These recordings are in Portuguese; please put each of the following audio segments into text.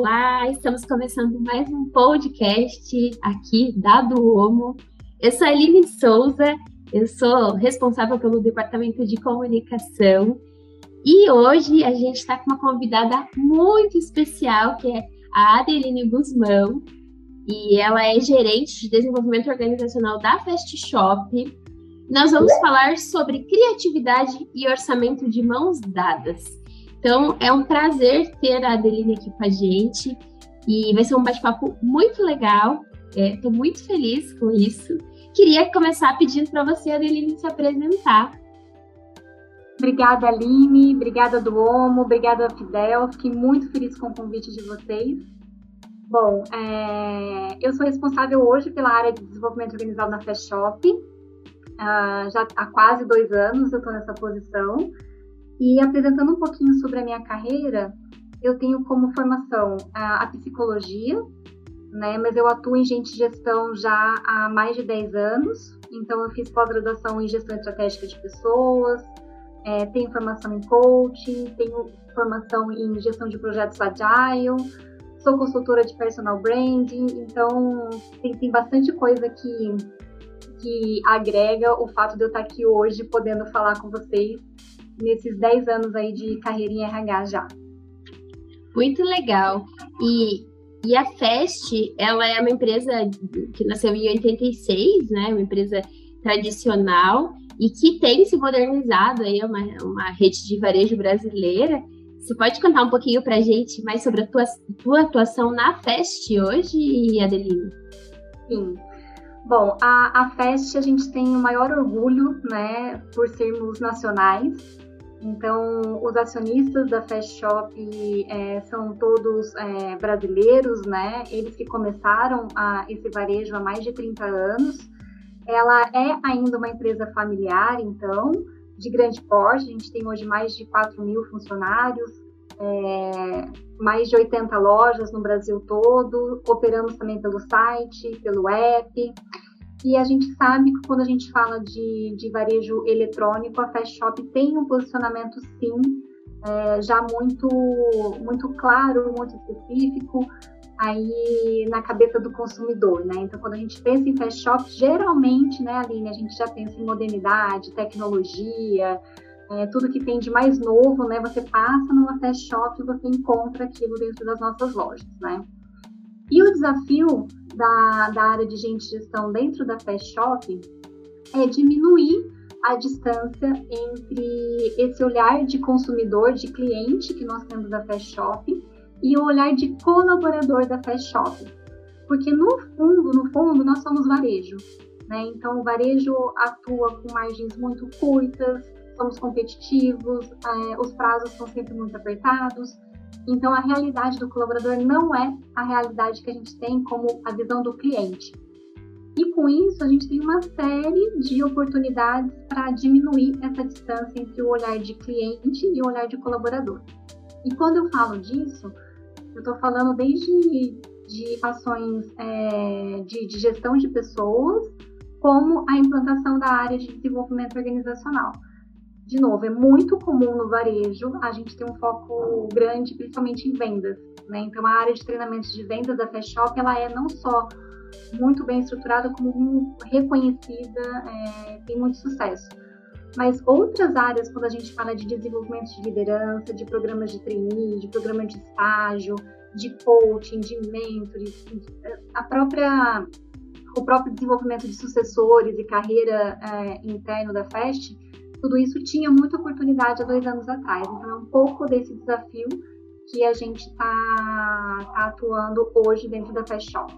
Olá, estamos começando mais um podcast aqui da Duomo. Eu sou a Aline Souza, eu sou responsável pelo departamento de comunicação e hoje a gente está com uma convidada muito especial que é a Adeline Guzmão e ela é gerente de desenvolvimento organizacional da Fast Shop. Nós vamos falar sobre criatividade e orçamento de mãos dadas. Então, é um prazer ter a Adeline aqui com a gente e vai ser um bate-papo muito legal. Estou é, muito feliz com isso. Queria começar pedindo para você, Adeline, se apresentar. Obrigada, Aline. Obrigada, Duomo. Obrigada, Fidel. Fiquei muito feliz com o convite de vocês. Bom, é, eu sou responsável hoje pela área de desenvolvimento organizado na Fast Shop. Uh, já há quase dois anos eu estou nessa posição. E apresentando um pouquinho sobre a minha carreira, eu tenho como formação a, a psicologia, né? Mas eu atuo em gente gestão já há mais de 10 anos. Então, eu fiz pós-graduação em gestão estratégica de pessoas, é, tenho formação em coaching, tenho formação em gestão de projetos agile, sou consultora de personal branding. Então, tem, tem bastante coisa que, que agrega o fato de eu estar aqui hoje podendo falar com vocês nesses 10 anos aí de carreira em RH já. Muito legal. E, e a Fest, ela é uma empresa que nasceu em 86, né? Uma empresa tradicional e que tem se modernizado aí, é uma, uma rede de varejo brasileira. Você pode contar um pouquinho para a gente mais sobre a tua, tua atuação na Fest hoje, Adeline? Sim. Bom, a, a Fest a gente tem o maior orgulho, né, por sermos nacionais. Então, os acionistas da Fast Shop é, são todos é, brasileiros, né? Eles que começaram a, esse varejo há mais de 30 anos. Ela é ainda uma empresa familiar, então, de grande porte. A gente tem hoje mais de 4 mil funcionários, é, mais de 80 lojas no Brasil todo. Operamos também pelo site, pelo app. E a gente sabe que quando a gente fala de, de varejo eletrônico, a Fast Shop tem um posicionamento, sim, é, já muito, muito claro, muito específico, aí na cabeça do consumidor, né? Então, quando a gente pensa em Fast Shop, geralmente, né, Aline, a gente já pensa em modernidade, tecnologia, é, tudo que tem de mais novo, né? Você passa numa Fast Shop e você encontra aquilo dentro das nossas lojas, né? E o desafio da, da área de gente gestão dentro da Fast Shop é diminuir a distância entre esse olhar de consumidor, de cliente que nós temos da Fast Shop e o olhar de colaborador da Fast Shop. Porque no fundo, no fundo, nós somos varejo. Né? Então, o varejo atua com margens muito curtas, somos competitivos, é, os prazos são sempre muito apertados. Então, a realidade do colaborador não é a realidade que a gente tem como a visão do cliente. E com isso, a gente tem uma série de oportunidades para diminuir essa distância entre o olhar de cliente e o olhar de colaborador. E quando eu falo disso, eu estou falando desde de ações é, de, de gestão de pessoas, como a implantação da área de desenvolvimento organizacional de novo, é muito comum no varejo a gente ter um foco grande, principalmente em vendas. Né? Então, a área de treinamentos de vendas da Fast Shop, ela é não só muito bem estruturada, como reconhecida, é, tem muito sucesso. Mas outras áreas, quando a gente fala de desenvolvimento de liderança, de programas de trainee, de programa de estágio, de coaching, de mentoring, a própria, o próprio desenvolvimento de sucessores e carreira é, interno da Fast, tudo isso tinha muita oportunidade há dois anos atrás. Então, é um pouco desse desafio que a gente está tá atuando hoje dentro da Fast Shop.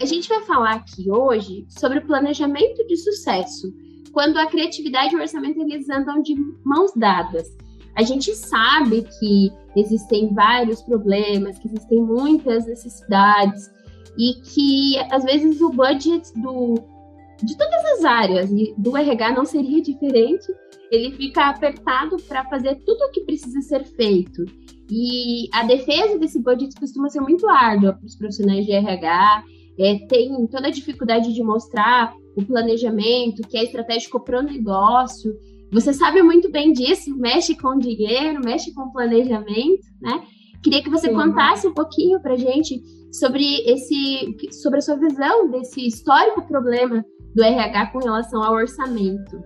A gente vai falar aqui hoje sobre planejamento de sucesso, quando a criatividade e o orçamento eles andam de mãos dadas. A gente sabe que existem vários problemas, que existem muitas necessidades e que às vezes o budget do de todas as áreas, e do RH não seria diferente, ele fica apertado para fazer tudo o que precisa ser feito. E a defesa desse budget costuma ser muito árdua para os profissionais de RH, é, tem toda a dificuldade de mostrar o planejamento, que é estratégico para o negócio. Você sabe muito bem disso, mexe com dinheiro, mexe com planejamento, né? Queria que você Sim. contasse um pouquinho para gente sobre esse, sobre a sua visão desse histórico problema do RH com relação ao orçamento.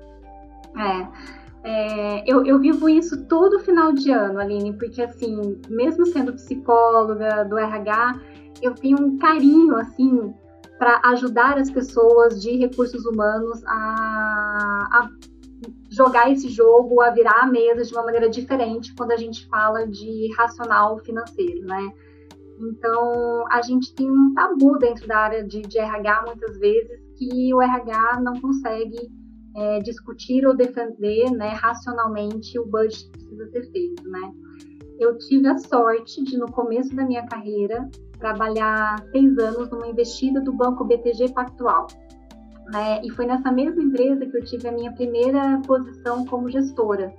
É. É, eu, eu, vivo isso todo final de ano, Aline, porque assim, mesmo sendo psicóloga do RH, eu tenho um carinho assim para ajudar as pessoas de recursos humanos a, a, jogar esse jogo, a virar a mesa de uma maneira diferente quando a gente fala de racional financeiro, né? Então, a gente tem um tabu dentro da área de, de RH muitas vezes que o RH não consegue é, discutir ou defender né, racionalmente o budget que precisa ser feito, né? Eu tive a sorte de, no começo da minha carreira, trabalhar seis anos numa investida do Banco BTG Pactual. Né? E foi nessa mesma empresa que eu tive a minha primeira posição como gestora.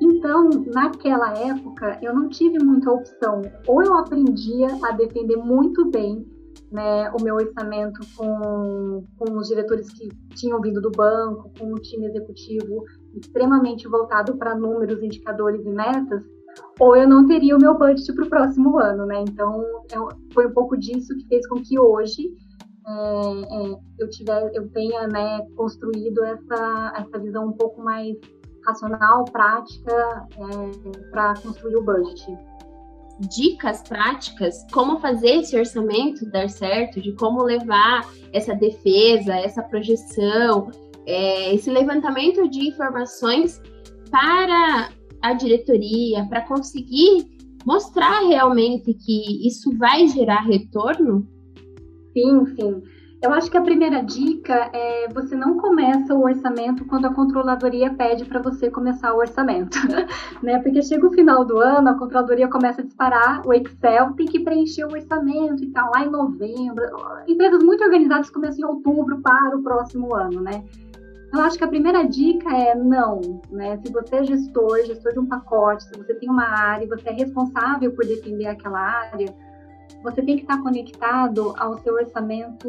Então, naquela época, eu não tive muita opção. Ou eu aprendia a defender muito bem né, o meu orçamento com, com os diretores que tinham vindo do banco, com o time executivo extremamente voltado para números, indicadores e metas, ou eu não teria o meu budget para o próximo ano, né? Então, eu, foi um pouco disso que fez com que hoje é, é, eu, tiver, eu tenha né, construído essa, essa visão um pouco mais racional, prática, é, para construir o budget dicas práticas como fazer esse orçamento dar certo, de como levar essa defesa, essa projeção, é, esse levantamento de informações para a diretoria, para conseguir mostrar realmente que isso vai gerar retorno? Sim, sim. Eu acho que a primeira dica é você não começa o orçamento quando a controladoria pede para você começar o orçamento, né? Porque chega o final do ano, a controladoria começa a disparar, o Excel tem que preencher o orçamento e tal, lá em novembro. Empresas muito organizadas começam em outubro para o próximo ano, né? Eu acho que a primeira dica é não, né? Se você é gestor, gestor de um pacote, se você tem uma área e você é responsável por defender aquela área, você tem que estar conectado ao seu orçamento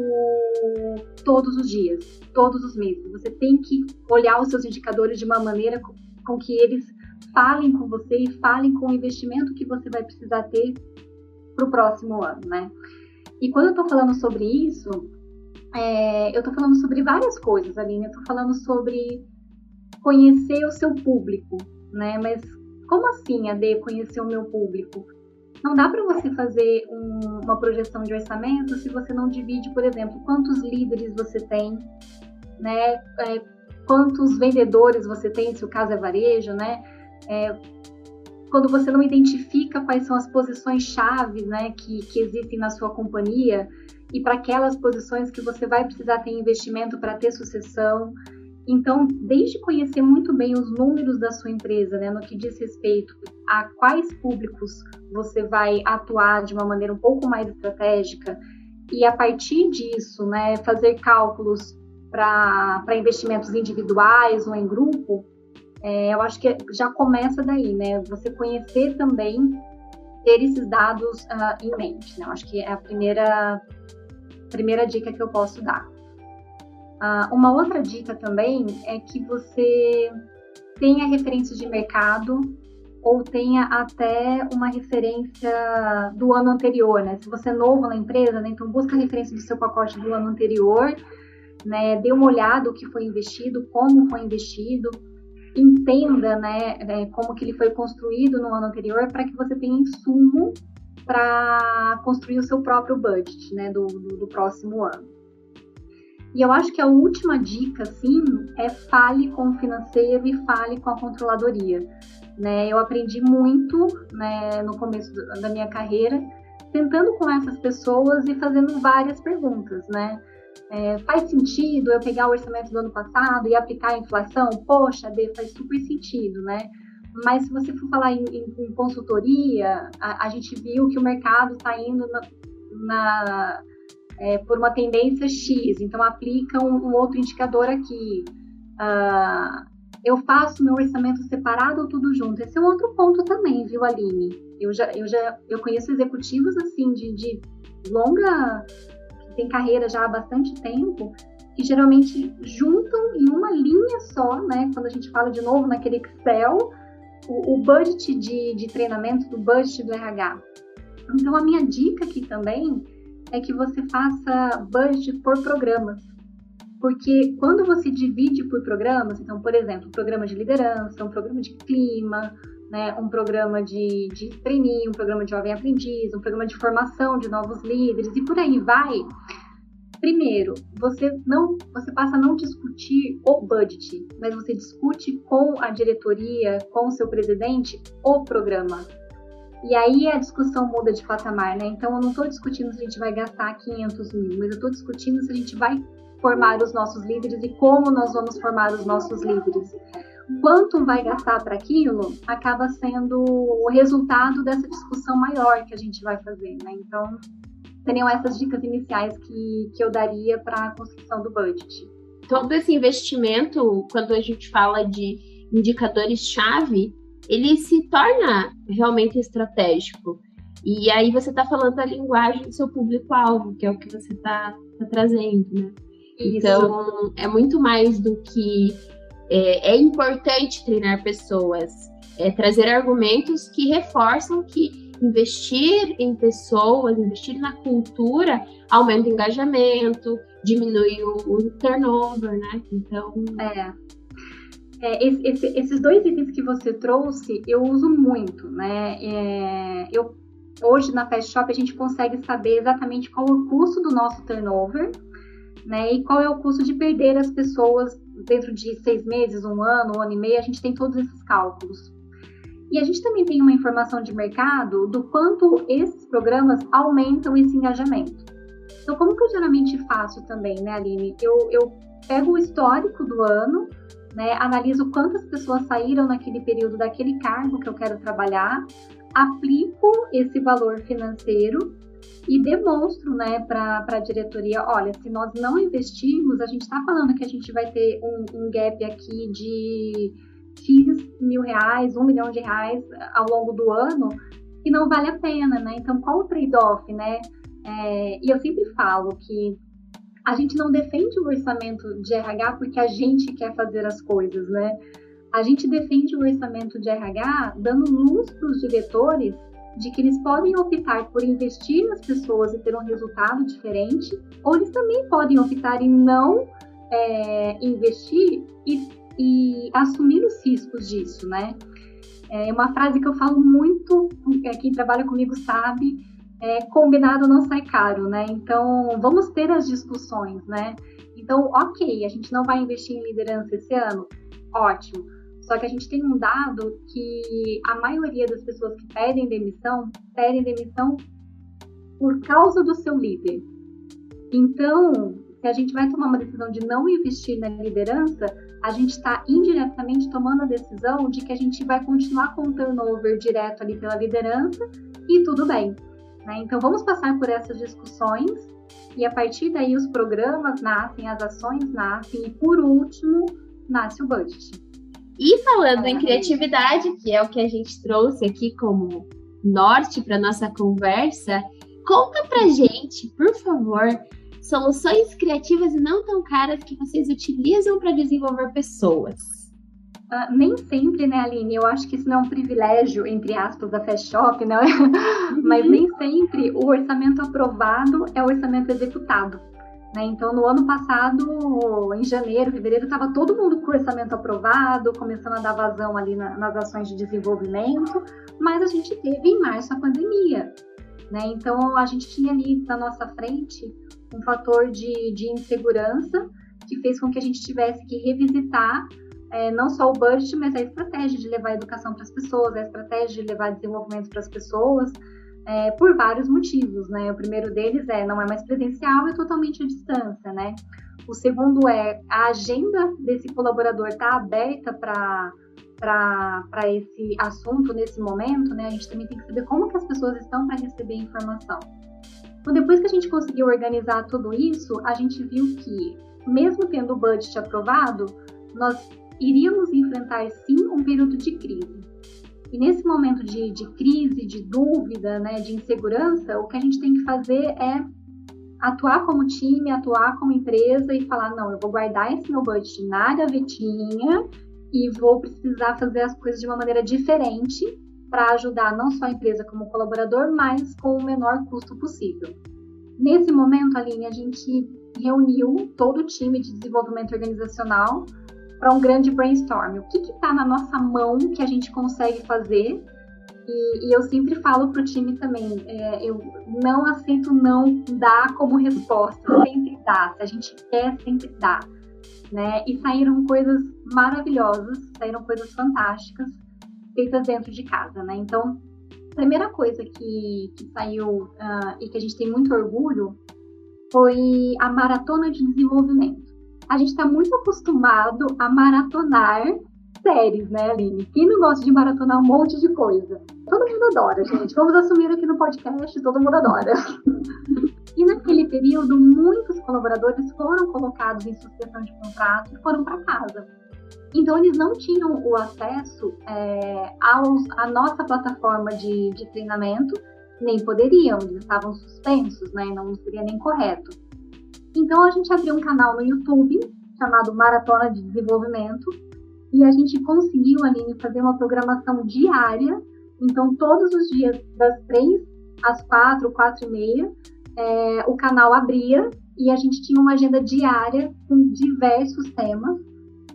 todos os dias, todos os meses. Você tem que olhar os seus indicadores de uma maneira com, que eles falem com você e falem com o investimento que você vai precisar ter para o próximo ano, né? E quando eu estou falando sobre isso, é, eu estou falando sobre várias coisas, Aline. Eu estou falando sobre conhecer o seu público, né? Mas como assim, Ade, conhecer o meu público? Não dá para você fazer um, uma projeção de orçamento se você não divide, por exemplo, quantos líderes você tem, né? É, quantos vendedores você tem, se o caso é varejo, né? É, quando você não identifica quais são as posições chaves, né, que, que existem na sua companhia e para aquelas posições que você vai precisar ter investimento para ter sucessão. Então, desde conhecer muito bem os números da sua empresa, né, no que diz respeito a quais públicos você vai atuar de uma maneira um pouco mais estratégica, e a partir disso, né, fazer cálculos para investimentos individuais ou em grupo, é, eu acho que já começa daí, né? Você conhecer também, ter esses dados uh, em mente, né? Eu acho que é a primeira, primeira dica que eu posso dar. Uh, uma outra dica também é que você tenha referências de mercado ou tenha até uma referência do ano anterior, né? Se você é novo na empresa, né? então busca a referência do seu pacote do ano anterior, né? Dê uma olhada o que foi investido, como foi investido, entenda, né? É, como que ele foi construído no ano anterior, para que você tenha insumo para construir o seu próprio budget, né? do, do, do próximo ano. E eu acho que a última dica, sim, é fale com o financeiro e fale com a controladoria. Né? Eu aprendi muito né, no começo da minha carreira, tentando com essas pessoas e fazendo várias perguntas, né? É, faz sentido eu pegar o orçamento do ano passado e aplicar a inflação? Poxa, Dê, faz super sentido, né? Mas se você for falar em, em, em consultoria, a, a, gente viu que o mercado está indo na, na é, por uma tendência X, então aplica um, um outro indicador aqui. Uh, eu faço meu orçamento separado ou tudo junto? Esse é um outro ponto também, viu, Aline? Eu já, eu já eu conheço executivos assim de, de longa que tem carreira já há bastante tempo que geralmente juntam em uma linha só, né? Quando a gente fala de novo naquele Excel, o, o budget de, de treinamento do budget do RH. Então, a minha dica aqui também é que você faça budget por programas. Porque quando você divide por programas, então, por exemplo, um programa de liderança, um programa de clima, né, um programa de, de um programa de jovem aprendiz, um programa de formação de novos líderes e por aí vai. Primeiro, você não, você passa a não discutir o budget, mas você discute com a diretoria, com o seu presidente, o programa. E aí a discussão muda de patamar, né? Então eu não estou discutindo se a gente vai gastar 500 mil, mas eu estou discutindo se a gente vai formar os nossos líderes e como nós vamos formar os nossos líderes. Quanto vai gastar para aquilo acaba sendo o resultado dessa discussão maior que a gente vai fazer, né? Então seriam essas dicas iniciais que, que eu daria para a construção do budget. Todo esse investimento, quando a gente fala de indicadores-chave, ele se torna realmente estratégico. E aí você está falando a linguagem do seu público-alvo, que é o que você está tá trazendo, né? Isso. Então, é muito mais do que é, é importante treinar pessoas, é trazer argumentos que reforçam que investir em pessoas, investir na cultura, aumenta o engajamento, diminui o, o turnover, né? Então. É. é esse, esses dois itens que você trouxe, eu uso muito, né? É, eu, hoje na Fast Shop a gente consegue saber exatamente qual é o custo do nosso turnover, né? E qual é o custo de perder as pessoas dentro de seis meses, um ano, um ano e meio, a gente tem todos esses cálculos. E a gente também tem uma informação de mercado do quanto esses programas aumentam esse engajamento. Então, como que eu geralmente faço também, né, Aline? Eu, eu pego o histórico do ano, né, analiso quantas pessoas saíram naquele período daquele cargo que eu quero trabalhar, aplico esse valor financeiro e demonstro né, para a diretoria: olha, se nós não investirmos, a gente está falando que a gente vai ter um, um gap aqui de X mil reais, um milhão de reais ao longo do ano, e não vale a pena, né? Então, qual o trade-off, né? É, e eu sempre falo que a gente não defende o orçamento de RH porque a gente quer fazer as coisas, né? A gente defende o orçamento de RH dando luz para os diretores de que eles podem optar por investir nas pessoas e ter um resultado diferente, ou eles também podem optar em não é, investir e e assumir os riscos disso, né? É uma frase que eu falo muito, é, quem trabalha comigo sabe, é, combinado não sai caro, né? Então, vamos ter as discussões, né? Então, ok, a gente não vai investir em liderança esse ano, ótimo. Só que a gente tem um dado que a maioria das pessoas que pedem demissão, pedem demissão por causa do seu líder. Então, se a gente vai tomar uma decisão de não investir na liderança, a gente está indiretamente tomando a decisão de que a gente vai continuar com o turnover direto ali pela liderança e tudo bem. Né? Então vamos passar por essas discussões e a partir daí os programas nascem, as ações nascem e por último nasce o budget. E falando em criatividade, que é o que a gente trouxe aqui como norte para nossa conversa, conta pra gente, por favor, soluções criativas e não tão caras que vocês utilizam para desenvolver pessoas? Uh, nem sempre, né, Aline? Eu acho que isso não é um privilégio, entre aspas, da Fast Shop, né? Uhum. Mas nem sempre o orçamento aprovado é o orçamento executado. Né? Então, no ano passado, em janeiro, fevereiro, estava todo mundo com o orçamento aprovado, começando a dar vazão ali na, nas ações de desenvolvimento, mas a gente teve em março a pandemia. Né? Então, a gente tinha ali na nossa frente um fator de, de insegurança que fez com que a gente tivesse que revisitar é, não só o budget, mas a estratégia de levar a educação para as pessoas, a estratégia de levar desenvolvimento para as pessoas, é, por vários motivos, né? O primeiro deles é não é mais presencial, é totalmente à distância, né? O segundo é a agenda desse colaborador está aberta para para esse assunto nesse momento, né? A gente também tem que saber como que as pessoas estão para receber informação. Então, depois que a gente conseguiu organizar tudo isso, a gente viu que, mesmo tendo o budget aprovado, nós iríamos enfrentar sim um período de crise. E nesse momento de, de crise, de dúvida, né, de insegurança, o que a gente tem que fazer é atuar como time, atuar como empresa e falar: não, eu vou guardar esse meu budget na gavetinha e vou precisar fazer as coisas de uma maneira diferente para ajudar não só a empresa como colaborador, mas com o menor custo possível. Nesse momento, Aline, a gente reuniu todo o time de desenvolvimento organizacional para um grande brainstorm. O que está na nossa mão que a gente consegue fazer? E, e eu sempre falo para o time também, é, eu não aceito não dar como resposta, sempre dá. Se a gente quer, sempre dá. Né? E saíram coisas maravilhosas, saíram coisas fantásticas feitas dentro de casa, né? Então, a primeira coisa que, que saiu uh, e que a gente tem muito orgulho foi a maratona de desenvolvimento. A gente está muito acostumado a maratonar séries, né, Aline? Quem não gosta de maratonar um monte de coisa? Todo mundo adora, gente. Vamos assumir aqui no podcast, todo mundo adora. e naquele período, muitos colaboradores foram colocados em suspensão de contrato e foram para casa. Então, eles não tinham o acesso é, aos, à nossa plataforma de, de treinamento, nem poderiam, eles estavam suspensos, né? Não seria nem correto. Então, a gente abriu um canal no YouTube chamado Maratona de Desenvolvimento e a gente conseguiu, Aline, fazer uma programação diária. Então, todos os dias, das três às quatro, quatro e meia, é, o canal abria e a gente tinha uma agenda diária com diversos temas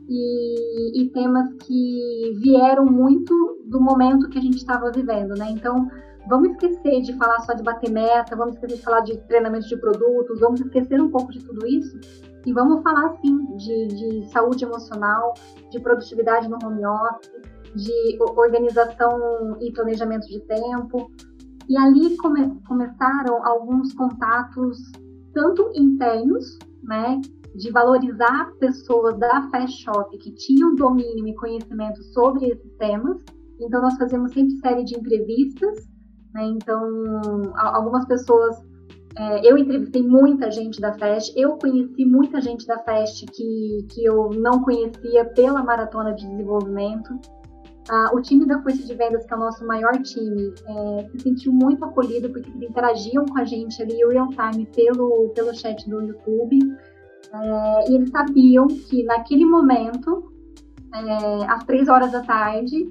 e, e, temas que vieram muito do momento que a gente estava vivendo, né? Então, vamos esquecer de falar só de bater meta, vamos esquecer de falar de treinamento de produtos, vamos esquecer um pouco de tudo isso e vamos falar, sim, de, de saúde emocional, de produtividade no home office, de organização e planejamento de tempo. E ali come, começaram alguns contatos, tanto internos, né, de valorizar pessoas da Fast Shop que tinham domínio e conhecimento sobre esses temas. Então, nós fazemos sempre série de entrevistas. Né? Então, algumas pessoas. É, eu entrevistei muita gente da Fast, eu conheci muita gente da Fast que, que eu não conhecia pela maratona de desenvolvimento. Ah, o time da Força de Vendas, que é o nosso maior time, é, se sentiu muito acolhido porque eles interagiam com a gente ali real time pelo, pelo chat do YouTube. É, e eles sabiam que naquele momento, é, às três horas da tarde,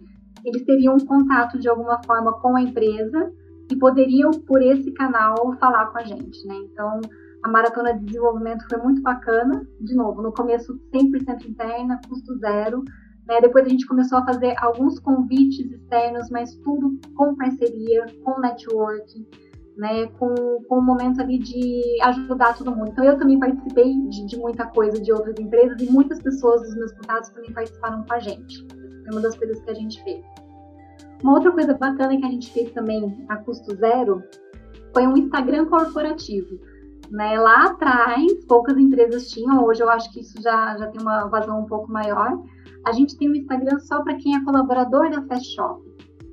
eles teriam um contato de alguma forma com a empresa e poderiam, por esse canal, falar com a gente, né? Então, a maratona de desenvolvimento foi muito bacana. De novo, no começo 100% interna, custo zero. Né? Depois a gente começou a fazer alguns convites externos, mas tudo com parceria, com network né, com, com um momento ali de ajudar todo mundo. Então eu também participei de, de, muita coisa de outras empresas e muitas pessoas dos meus contatos também participaram com a gente. Foi uma das coisas que a gente fez. Uma outra coisa bacana que a gente fez também a custo zero foi um Instagram corporativo. Né? Lá atrás, poucas empresas tinham, hoje eu acho que isso já, já tem uma vazão um pouco maior. A gente tem um Instagram só para quem é colaborador da Fast Shop.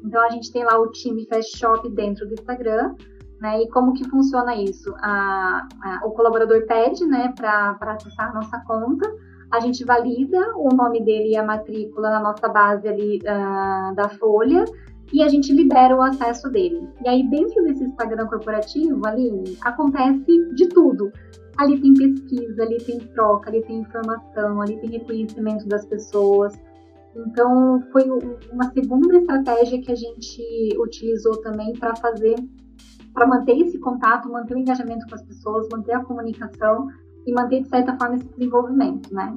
Então a gente tem lá o time Fast Shop dentro do Instagram, né? E como que funciona isso? A, a, o colaborador pede né, para acessar a nossa conta, a gente valida o nome dele e a matrícula na nossa base ali uh, da folha e a gente libera o acesso dele. E aí, dentro desse Instagram corporativo, ali acontece de tudo. Ali tem pesquisa, ali tem troca, ali tem informação, ali tem reconhecimento das pessoas. Então, foi uma segunda estratégia que a gente utilizou também para fazer para manter esse contato, manter o engajamento com as pessoas, manter a comunicação e manter, de certa forma, esse desenvolvimento, né?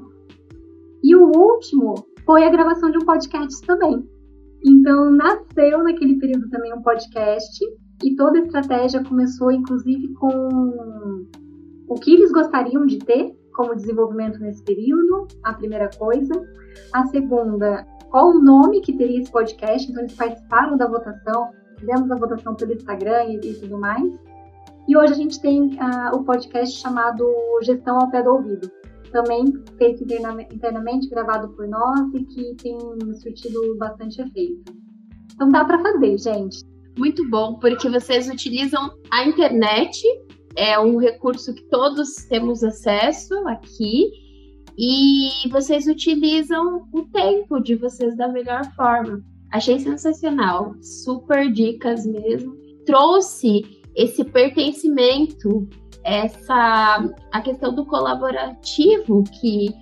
E o último foi a gravação de um podcast também. Então, nasceu naquele período também um podcast e toda a estratégia começou, inclusive, com o que eles gostariam de ter como desenvolvimento nesse período, a primeira coisa. A segunda, qual o nome que teria esse podcast? Então, eles participaram da votação, fizemos a votação pelo Instagram e, e tudo mais. E hoje a gente tem uh, o podcast chamado Gestão ao Pé do Ouvido, também feito internamente, gravado por nós e que tem surtido bastante efeito. Então dá para fazer, gente. Muito bom, porque vocês utilizam a internet, é um recurso que todos temos acesso aqui, e vocês utilizam o tempo de vocês da melhor forma. Achei sensacional, super dicas mesmo. Trouxe esse pertencimento, essa a questão do colaborativo que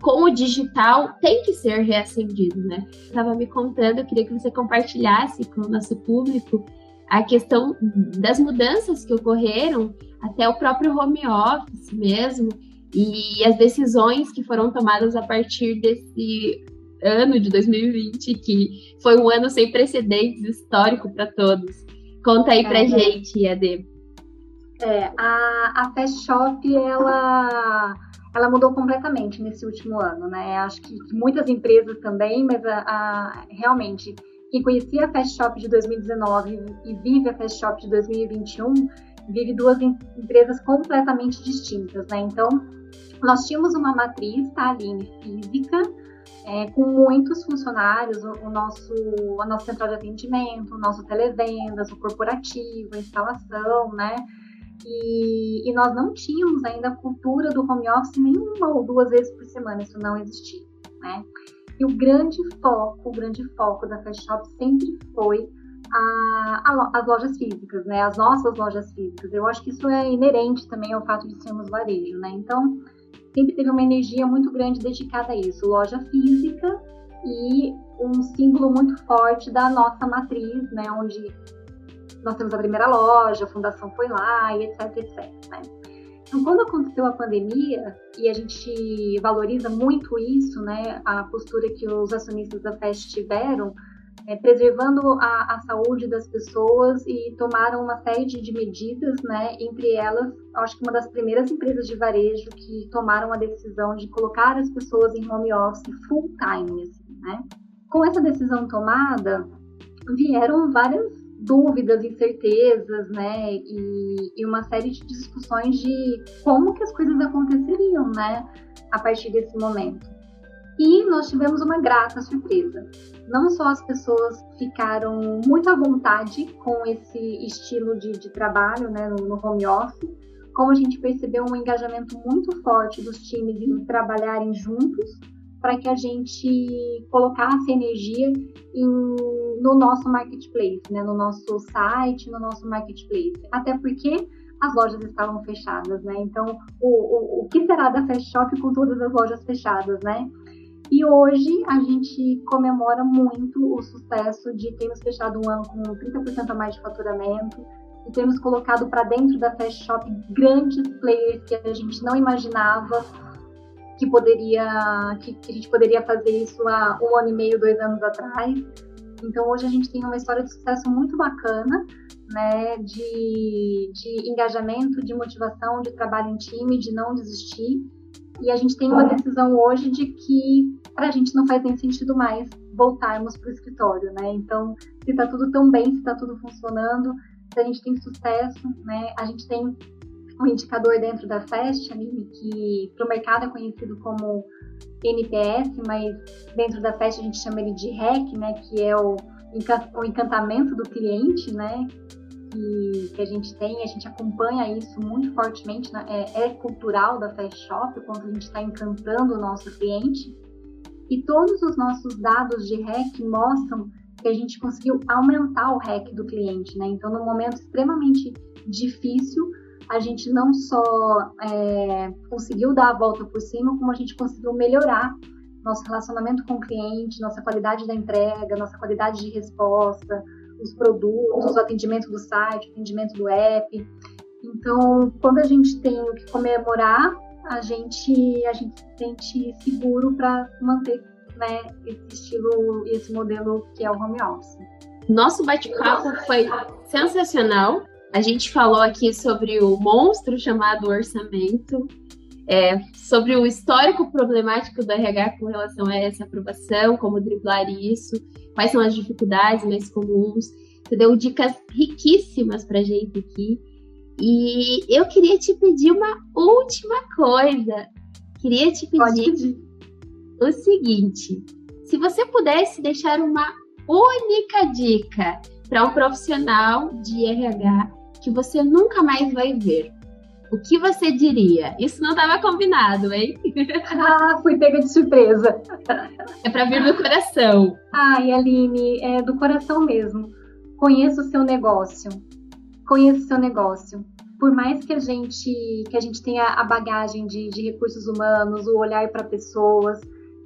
com o digital tem que ser reacendido, né? Estava me contando, eu queria que você compartilhasse com o nosso público a questão das mudanças que ocorreram, até o próprio home office mesmo, e as decisões que foram tomadas a partir desse ano de 2020, que foi um ano sem precedentes histórico para todos. Conta aí pra é, gente, Ade. É, a, a Fast Shop, ela, ela mudou completamente nesse último ano, né? Acho que, muitas empresas também, mas a, a, realmente, quem conhecia a Fast Shop de 2019 e vive a Fast Shop de 2021, vive duas empresas completamente distintas, né? Então, nós tínhamos uma matriz, tá, Aline, física, é, com muitos funcionários, o, o, nosso, a nossa central de atendimento, o nosso televendas, o corporativo, a instalação, né? E, e, nós não tínhamos ainda a cultura do home office nenhuma ou duas vezes por semana, isso não existia, né? E o grande foco, o grande foco da Fast Shop sempre foi a, a, as lojas físicas, né? As nossas lojas físicas. Eu acho que isso é inerente também ao fato de sermos varejo, né? Então, sempre teve uma energia muito grande dedicada a isso, loja física e um símbolo muito forte da nossa matriz, né? Onde nós temos a primeira loja, a fundação foi lá e etc, etc. Né? Então, quando aconteceu a pandemia, e a gente valoriza muito isso, né, a postura que os acionistas da FEST tiveram, é, preservando a, a, saúde das pessoas e tomaram uma série de, de, medidas, né, entre elas, acho que uma das primeiras empresas de varejo que tomaram a decisão de colocar as pessoas em home office full time, assim, né. Com essa decisão tomada, vieram várias dúvidas, incertezas, né? E, e, uma série de discussões de como que as coisas aconteceriam, né? A partir desse momento. E nós tivemos uma grata surpresa. Não só as pessoas ficaram muito à vontade com esse estilo de, de trabalho, né, no, no home office, como a gente percebeu um engajamento muito forte dos times em trabalharem juntos para que a gente colocasse energia em, no nosso marketplace, né, no nosso site, no nosso marketplace. Até porque as lojas estavam fechadas, né? Então, o, o, o que será da Fast Shop com todas as lojas fechadas, né? E hoje a gente comemora muito o sucesso de termos fechado um ano com 30% a mais de faturamento e termos colocado para dentro da Fast Shop grandes players que a gente não imaginava que poderia que, que, a gente poderia fazer isso há um ano e meio, dois anos atrás. Então hoje a gente tem uma história de sucesso muito bacana, né, de, de engajamento, de motivação, de trabalho em time, de não desistir. E a gente tem uma decisão hoje de que para a gente não faz nem sentido mais voltarmos para o escritório, né? Então, se está tudo tão bem, se está tudo funcionando, se a gente tem sucesso, né? A gente tem um indicador dentro da FAST, que para o mercado é conhecido como NPS, mas dentro da FAST a gente chama ele de REC, né, que é o, o encantamento do cliente, né, que, que, a gente tem, a gente acompanha isso muito fortemente, né, é, é cultural da Fast Shop, quando a gente está encantando o nosso cliente. E todos os nossos dados de REC mostram que a gente conseguiu aumentar o REC do cliente, né? Então, num momento extremamente difícil, a gente não só é, conseguiu dar a volta por cima, como a gente conseguiu melhorar nosso relacionamento com o cliente, nossa qualidade da entrega, nossa qualidade de resposta, os produtos, o atendimento do site, o atendimento do app. Então, quando a gente tem o que comemorar, a gente a gente se sente seguro para manter né, esse estilo e esse modelo que é o home office. Nosso bate-papo foi sensacional. A gente falou aqui sobre o monstro chamado orçamento, é, sobre o histórico problemático do RH com relação a essa aprovação, como driblar isso, quais são as dificuldades mais comuns. Você deu dicas riquíssimas para gente aqui. E eu queria te pedir uma última coisa. Queria te pedir o seguinte: se você pudesse deixar uma única dica para um profissional de RH que você nunca mais vai ver. O que você diria? Isso não estava combinado, hein? Ah, fui pega de surpresa. É para vir do coração. Ai, Aline, é do coração mesmo. Conheça o seu negócio. Conheça o seu negócio. por mais que a gente que a gente tenha a bagagem de, de recursos humanos, o olhar para pessoas,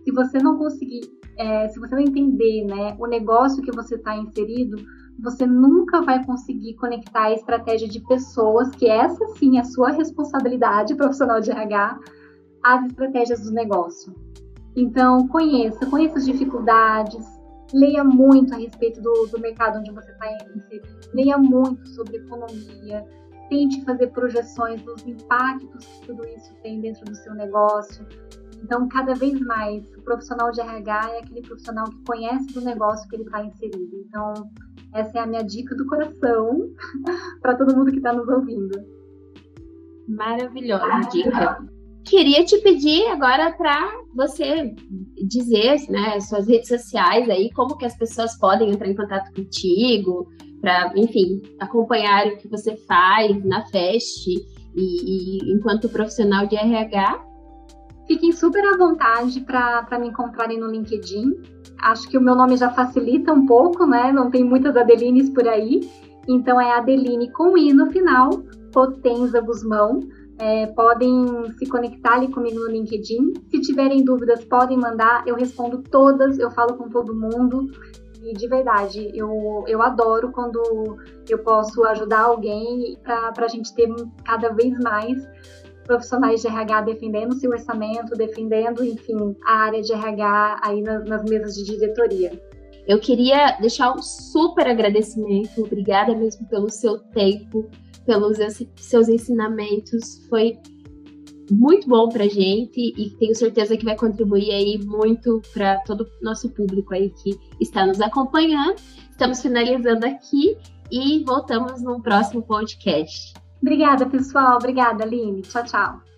se você não conseguir, é, se você não entender, né, o negócio que você está inserido, você nunca vai conseguir conectar a estratégia de pessoas, que essa sim é a sua responsabilidade profissional de RH, às estratégias do negócio. Então, conheça, conheça as dificuldades, leia muito a respeito do, do mercado onde você está inserido, leia muito sobre economia, tente fazer projeções dos impactos que tudo isso tem dentro do seu negócio. Então, cada vez mais, o profissional de RH é aquele profissional que conhece do negócio que ele está inserido. Então, essa é a minha dica do coração para todo mundo que está nos ouvindo. Maravilhosa dica. Queria te pedir agora para você dizer, né, suas redes sociais aí, como que as pessoas podem entrar em contato contigo, para, enfim, acompanhar o que você faz na Fest e, e enquanto profissional de RH. Fiquem super à vontade para me encontrarem no LinkedIn. Acho que o meu nome já facilita um pouco, né? Não tem muitas Adelines por aí. Então é Adeline com I no final, Potenza Guzmão. É, podem se conectar ali comigo no LinkedIn. Se tiverem dúvidas, podem mandar. Eu respondo todas, eu falo com todo mundo. E de verdade, eu, eu adoro quando eu posso ajudar alguém para a gente ter cada vez mais profissionais de RH defendendo seu orçamento, defendendo, enfim, a área de RH aí nas, nas mesas de diretoria. Eu queria deixar um super agradecimento, obrigada mesmo pelo seu tempo, pelos seus ensinamentos. Foi muito bom para gente e tenho certeza que vai contribuir aí muito para todo o nosso público aí que está nos acompanhando. Estamos finalizando aqui e voltamos no próximo podcast. Obrigada, pessoal. Obrigada, Aline. Tchau, tchau.